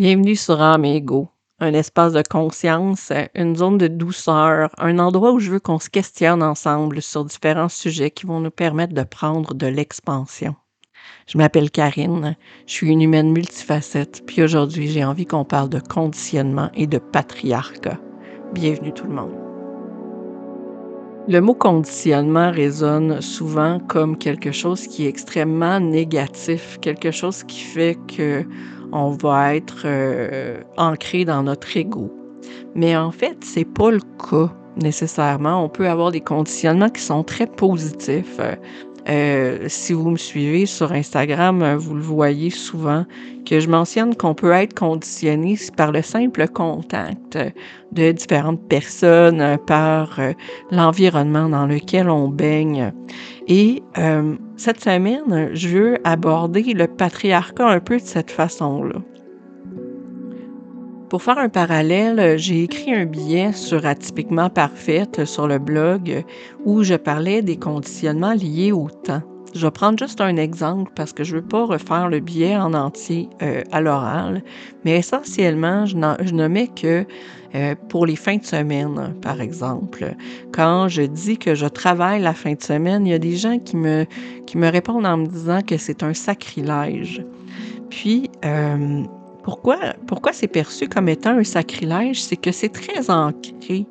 Bienvenue sur Âme Ego, un espace de conscience, une zone de douceur, un endroit où je veux qu'on se questionne ensemble sur différents sujets qui vont nous permettre de prendre de l'expansion. Je m'appelle Karine, je suis une humaine multifacette, puis aujourd'hui j'ai envie qu'on parle de conditionnement et de patriarcat. Bienvenue tout le monde. Le mot conditionnement résonne souvent comme quelque chose qui est extrêmement négatif, quelque chose qui fait que on va être euh, ancré dans notre ego. Mais en fait, c'est pas le cas nécessairement. On peut avoir des conditionnements qui sont très positifs. Euh, si vous me suivez sur Instagram, euh, vous le voyez souvent que je mentionne qu'on peut être conditionné par le simple contact de différentes personnes, par l'environnement dans lequel on baigne. Et cette semaine, je veux aborder le patriarcat un peu de cette façon-là. Pour faire un parallèle, j'ai écrit un billet sur Atypiquement Parfaite sur le blog où je parlais des conditionnements liés au temps. Je vais prendre juste un exemple parce que je ne veux pas refaire le billet en entier à l'oral, mais essentiellement, je, je nommais que pour les fins de semaine, par exemple, quand je dis que je travaille la fin de semaine, il y a des gens qui me, qui me répondent en me disant que c'est un sacrilège. Puis, pourquoi, pourquoi c'est perçu comme étant un sacrilège? C'est que c'est très ancré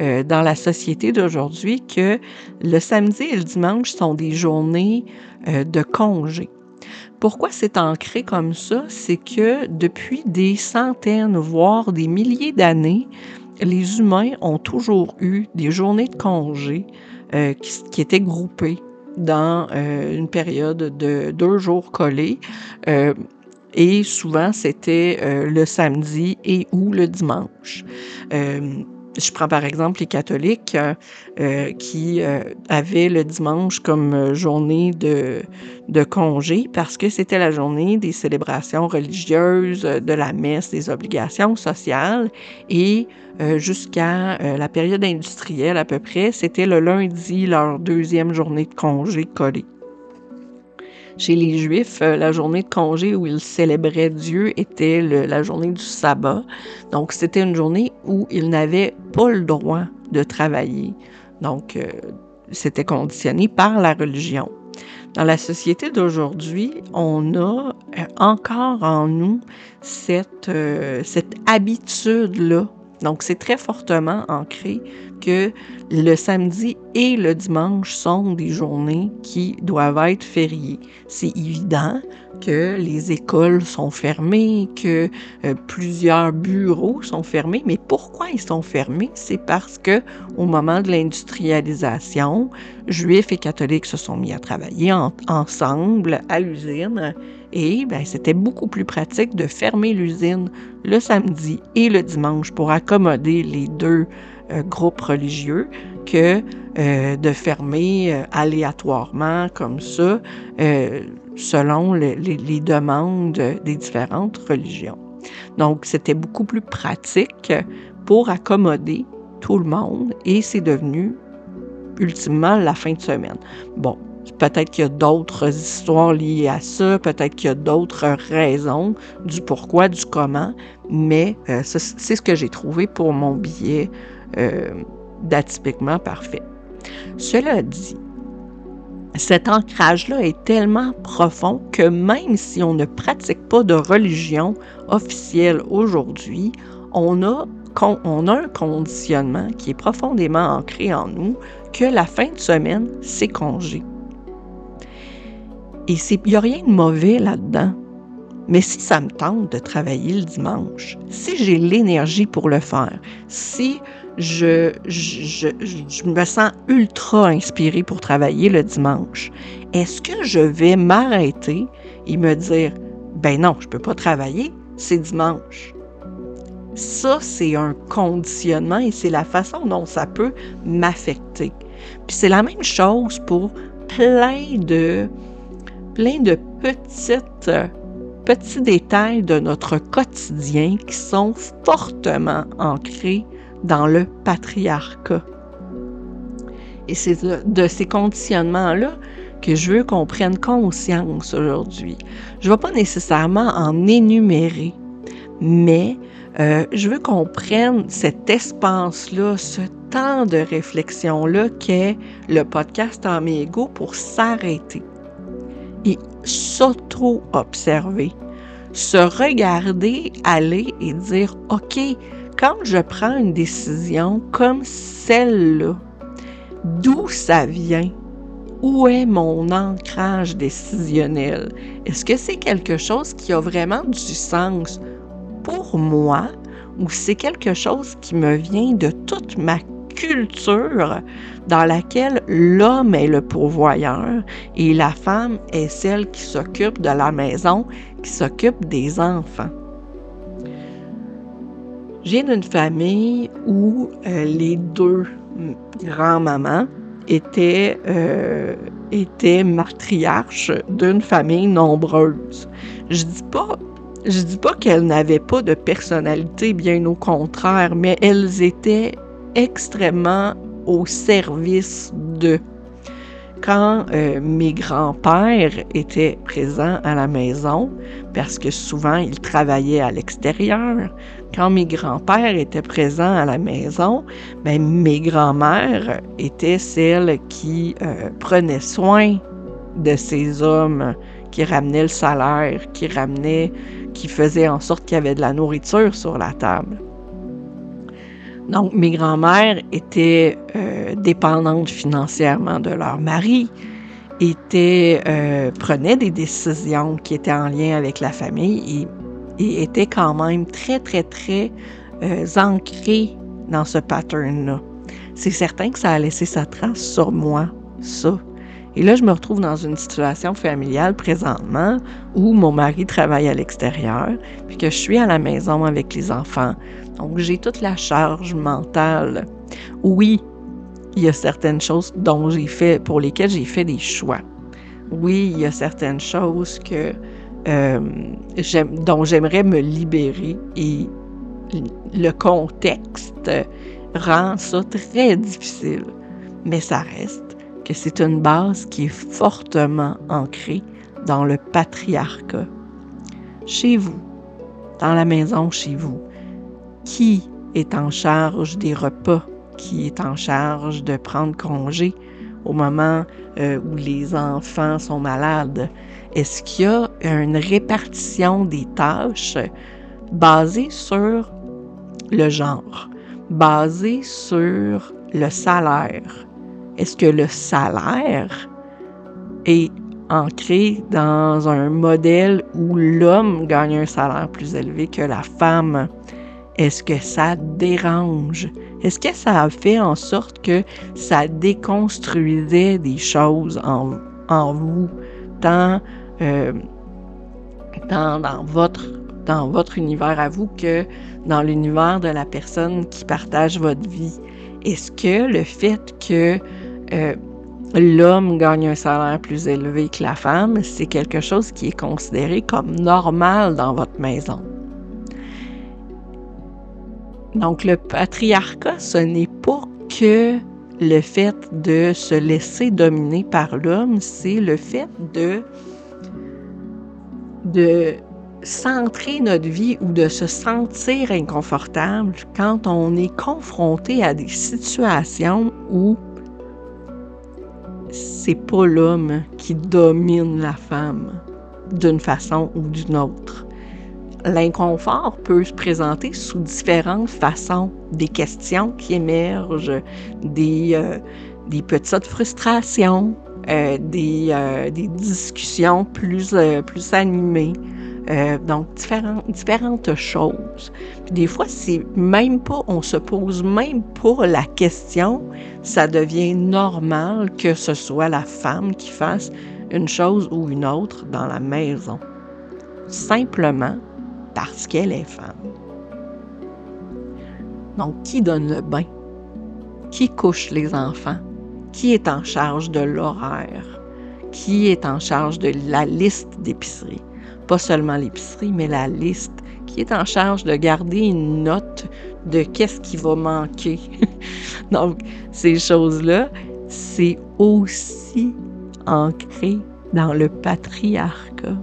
euh, dans la société d'aujourd'hui que le samedi et le dimanche sont des journées euh, de congé. Pourquoi c'est ancré comme ça? C'est que depuis des centaines, voire des milliers d'années, les humains ont toujours eu des journées de congé euh, qui, qui, étaient groupées dans une période de deux jours collés et souvent c'était le samedi et ou le dimanche. Euh, je prends par exemple les catholiques euh, qui avaient le dimanche comme journée de, de congé parce que c'était la journée des célébrations religieuses, de la messe, des obligations sociales et jusqu'à la période industrielle à peu près, c'était le lundi leur deuxième journée de congé collée. Chez les Juifs, euh, la journée de congé où ils célébraient Dieu était la journée du sabbat. Donc, c'était une journée où ils n'avaient pas le droit de travailler. Donc, euh, c'était conditionné par la religion. Dans la société d'aujourd'hui, on a euh, encore en nous cette, cette habitude-là donc, c'est très fortement ancré que le samedi et le dimanche sont des journées qui doivent être fériées. C'est évident que les écoles sont fermées, que euh, plusieurs bureaux sont fermés, mais pourquoi ils sont fermés? C'est parce que au moment de l'industrialisation, juifs et catholiques se sont mis à travailler ensemble à l'usine et ben, c'était beaucoup plus pratique de fermer l'usine le samedi et le dimanche pour accommoder les deux euh, groupes religieux que euh, de fermer euh, aléatoirement comme ça selon les, les demandes des différentes religions. Donc, c'était beaucoup plus pratique pour accommoder tout le monde et c'est devenu ultimement la fin de semaine. Bon, Peut-être qu'il y a d'autres histoires liées à ça, peut-être qu'il y a d'autres raisons du pourquoi, du comment, mais euh, c'est ce que j'ai trouvé pour mon billet euh, d'atypiquement parfait. Cela dit, cet ancrage-là est tellement profond que même si on ne pratique pas de religion officielle aujourd'hui, on a, on a un conditionnement qui est profondément ancré en nous que la fin de semaine, c'est congé. Et il n'y a rien de mauvais là-dedans. Mais si ça me tente de travailler le dimanche, si j'ai l'énergie pour le faire, si je, me sens ultra inspirée pour travailler le dimanche, est-ce que je vais m'arrêter et me dire, ben non, je ne peux pas travailler, c'est dimanche? Ça, c'est un conditionnement et c'est la façon dont ça peut m'affecter. Puis c'est la même chose pour plein de, plein de petites, petits détails de notre quotidien qui sont fortement ancrés dans le patriarcat. Et c'est de ces conditionnements-là que je veux qu'on prenne conscience aujourd'hui. Je ne vais pas nécessairement en énumérer, mais euh, je veux qu'on prenne cet espace-là, ce temps de réflexion-là qu'est le podcast Amigo pour s'arrêter et s'auto-observer, se regarder aller et dire, OK, quand je prends une décision comme celle-là, d'où ça vient? Où est mon ancrage décisionnel? Est-ce que c'est quelque chose qui a vraiment du sens pour moi ou c'est quelque chose qui me vient de toute ma culture dans laquelle l'homme est le pourvoyeur et la femme est celle qui s'occupe de la maison, qui s'occupe des enfants. J'ai d'une famille où euh, les deux grands-mamans étaient, euh, étaient matriarches d'une famille nombreuse. Je dis pas je dis pas qu'elles n'avaient pas de personnalité, bien au contraire, mais elles étaient extrêmement au service de. Quand euh, mes grands-pères étaient présents à la maison, parce que souvent ils travaillaient à l'extérieur, quand mes grands-pères étaient présents à la maison, ben, mes grands-mères étaient celles qui euh, prenaient soin de ces hommes qui ramenaient le salaire, qui ramenaient, qui faisaient en sorte qu'il y avait de la nourriture sur la table. Donc, mes grands-mères étaient euh, dépendantes financièrement de leur mari, étaient, euh, prenaient des décisions qui étaient en lien avec la famille et, étaient quand même très, très, très euh, ancrées dans ce pattern-là. C'est certain que ça a laissé sa trace sur moi, ça. Et là, je me retrouve dans une situation familiale présentement où mon mari travaille à l'extérieur, puis que je suis à la maison avec les enfants. Donc, j'ai toute la charge mentale. Oui, il y a certaines choses dont j'ai fait, pour lesquelles j'ai fait des choix. Oui, il y a certaines choses que, euh, dont j'aimerais me libérer et le contexte rend ça très difficile. Mais ça reste que c'est une base qui est fortement ancrée dans le patriarcat. Chez vous, dans la maison chez vous, qui est en charge des repas, qui est en charge de prendre congé au moment euh, où les enfants sont malades? Est-ce qu'il y a une répartition des tâches basée sur le genre, basée sur le salaire, est-ce que le salaire est ancré dans un modèle où l'homme gagne un salaire plus élevé que la femme? Est-ce que ça dérange? Est-ce que ça a fait en sorte que ça déconstruisait des choses en, vous, tant, euh, dans, dans, votre, dans votre univers à vous que dans l'univers de la personne qui partage votre vie? Est-ce que le fait que euh, l'homme gagne un salaire plus élevé que la femme, c'est quelque chose qui est considéré comme normal dans votre maison? Donc le patriarcat, ce n'est pas que le fait de se laisser dominer par l'homme, c'est le fait de de centrer notre vie ou de se sentir inconfortable quand on est confronté à des situations où c'est pas l'homme qui domine la femme d'une façon ou d'une autre. L'inconfort peut se présenter sous différentes façons, des questions qui émergent, des, euh, petites frustrations, euh, des, euh, des, discussions plus, plus animées, donc, différentes, différentes choses. des fois, c'est même pas, on se pose même pas la question, ça devient normal que ce soit la femme qui fasse une chose ou une autre dans la maison. Simplement parce qu'elle est femme. Donc, qui donne le bain? Qui couche les enfants? Qui est en charge de l'horaire? Qui est en charge de la liste d'épicerie? pas seulement l'épicerie, mais la liste, qui est en charge de garder une note de qu'est-ce qui va manquer? Donc, ces choses-là, c'est aussi ancré dans le patriarcat.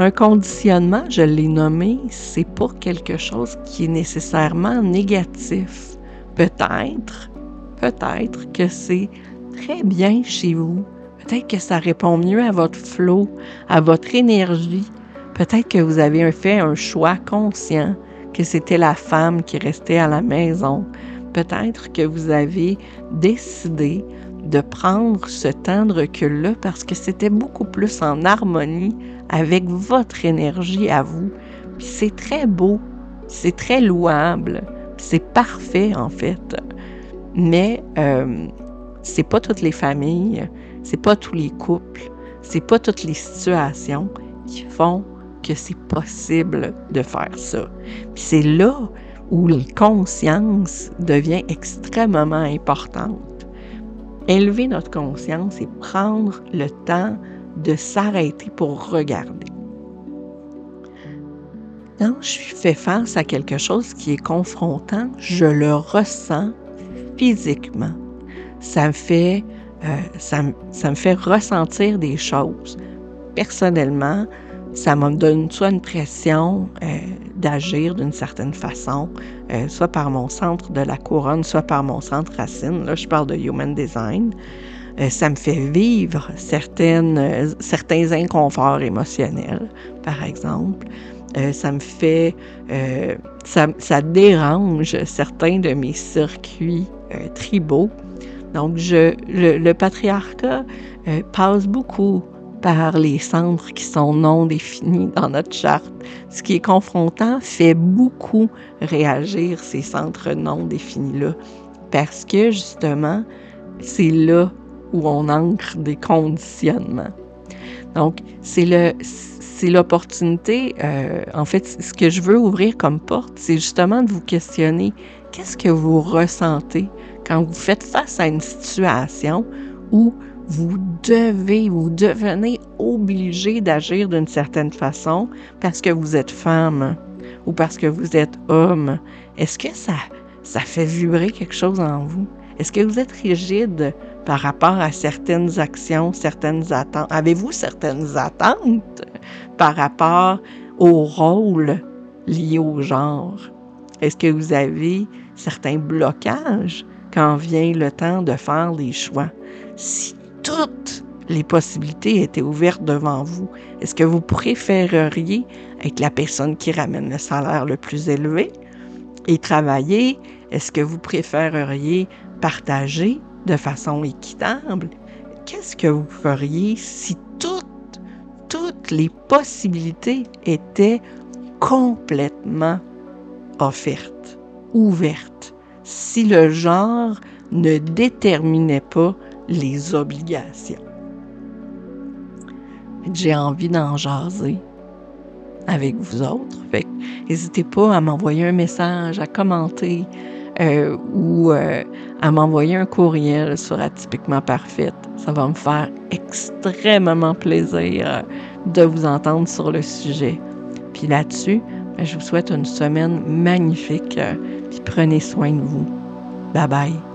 Un conditionnement, je l'ai nommé, c'est pas quelque chose qui est nécessairement négatif. Peut-être, peut-être que c'est très bien chez vous. Peut-être que ça répond mieux à votre flot, à votre énergie. Peut-être que vous avez fait un choix conscient que c'était la femme qui restait à la maison. Peut-être que vous avez décidé de prendre ce temps de recul-là parce que c'était beaucoup plus en harmonie avec votre énergie à vous. C'est très beau, c'est très louable, c'est parfait en fait. Mais euh, c'est pas toutes les familles, c'est pas tous les couples, c'est pas toutes les situations qui font que c'est possible de faire ça. C'est là où la conscience devient extrêmement importante. Élever notre conscience et prendre le temps de s'arrêter pour regarder. Quand je fais face à quelque chose qui est confrontant, je le ressens physiquement. Ça me fait, euh, ça, me fait ressentir des choses. Personnellement, ça me donne soit une pression euh, d'agir d'une certaine façon, euh, soit par mon centre de la couronne, soit par mon centre racine. Là, je parle de Human Design. Euh, ça me fait vivre certaines, certains inconforts émotionnels, par exemple. ça me fait, ça, ça, dérange certains de mes circuits tribaux. Donc, le patriarcat passe beaucoup par les centres qui sont non définis dans notre charte. Ce qui est confrontant fait beaucoup réagir ces centres non définis-là, parce que justement, c'est là où on ancre des conditionnements. Donc, c'est le c'est l'opportunité, euh, en fait, ce que je veux ouvrir comme porte, c'est justement de vous questionner qu'est-ce que vous ressentez quand vous faites face à une situation où vous devez, vous devenez obligé d'agir d'une certaine façon parce que vous êtes femme ou parce que vous êtes homme? Est-ce que ça, ça fait vibrer quelque chose en vous? Est-ce que vous êtes rigide par rapport à certaines actions, certaines attentes? Avez-vous certaines attentes par rapport au rôle lié au genre? Est-ce que vous avez certains blocages quand vient le temps de faire des choix? Si toutes les possibilités étaient ouvertes devant vous. Est-ce que vous préféreriez être la personne qui ramène le salaire le plus élevé et travailler? Est-ce que vous préféreriez partager de façon équitable? Qu'est-ce que vous feriez si toutes, toutes les possibilités étaient complètement offertes, ouvertes, si le genre ne déterminait pas les obligations? J'ai envie d'en jaser avec vous autres. N'hésitez pas à m'envoyer un message, à commenter euh, ou euh, à m'envoyer un courriel sur Atypiquement Parfaite. Ça va me faire extrêmement plaisir de vous entendre sur le sujet. Puis là-dessus, je vous souhaite une semaine magnifique. puis prenez soin de vous. Bye bye.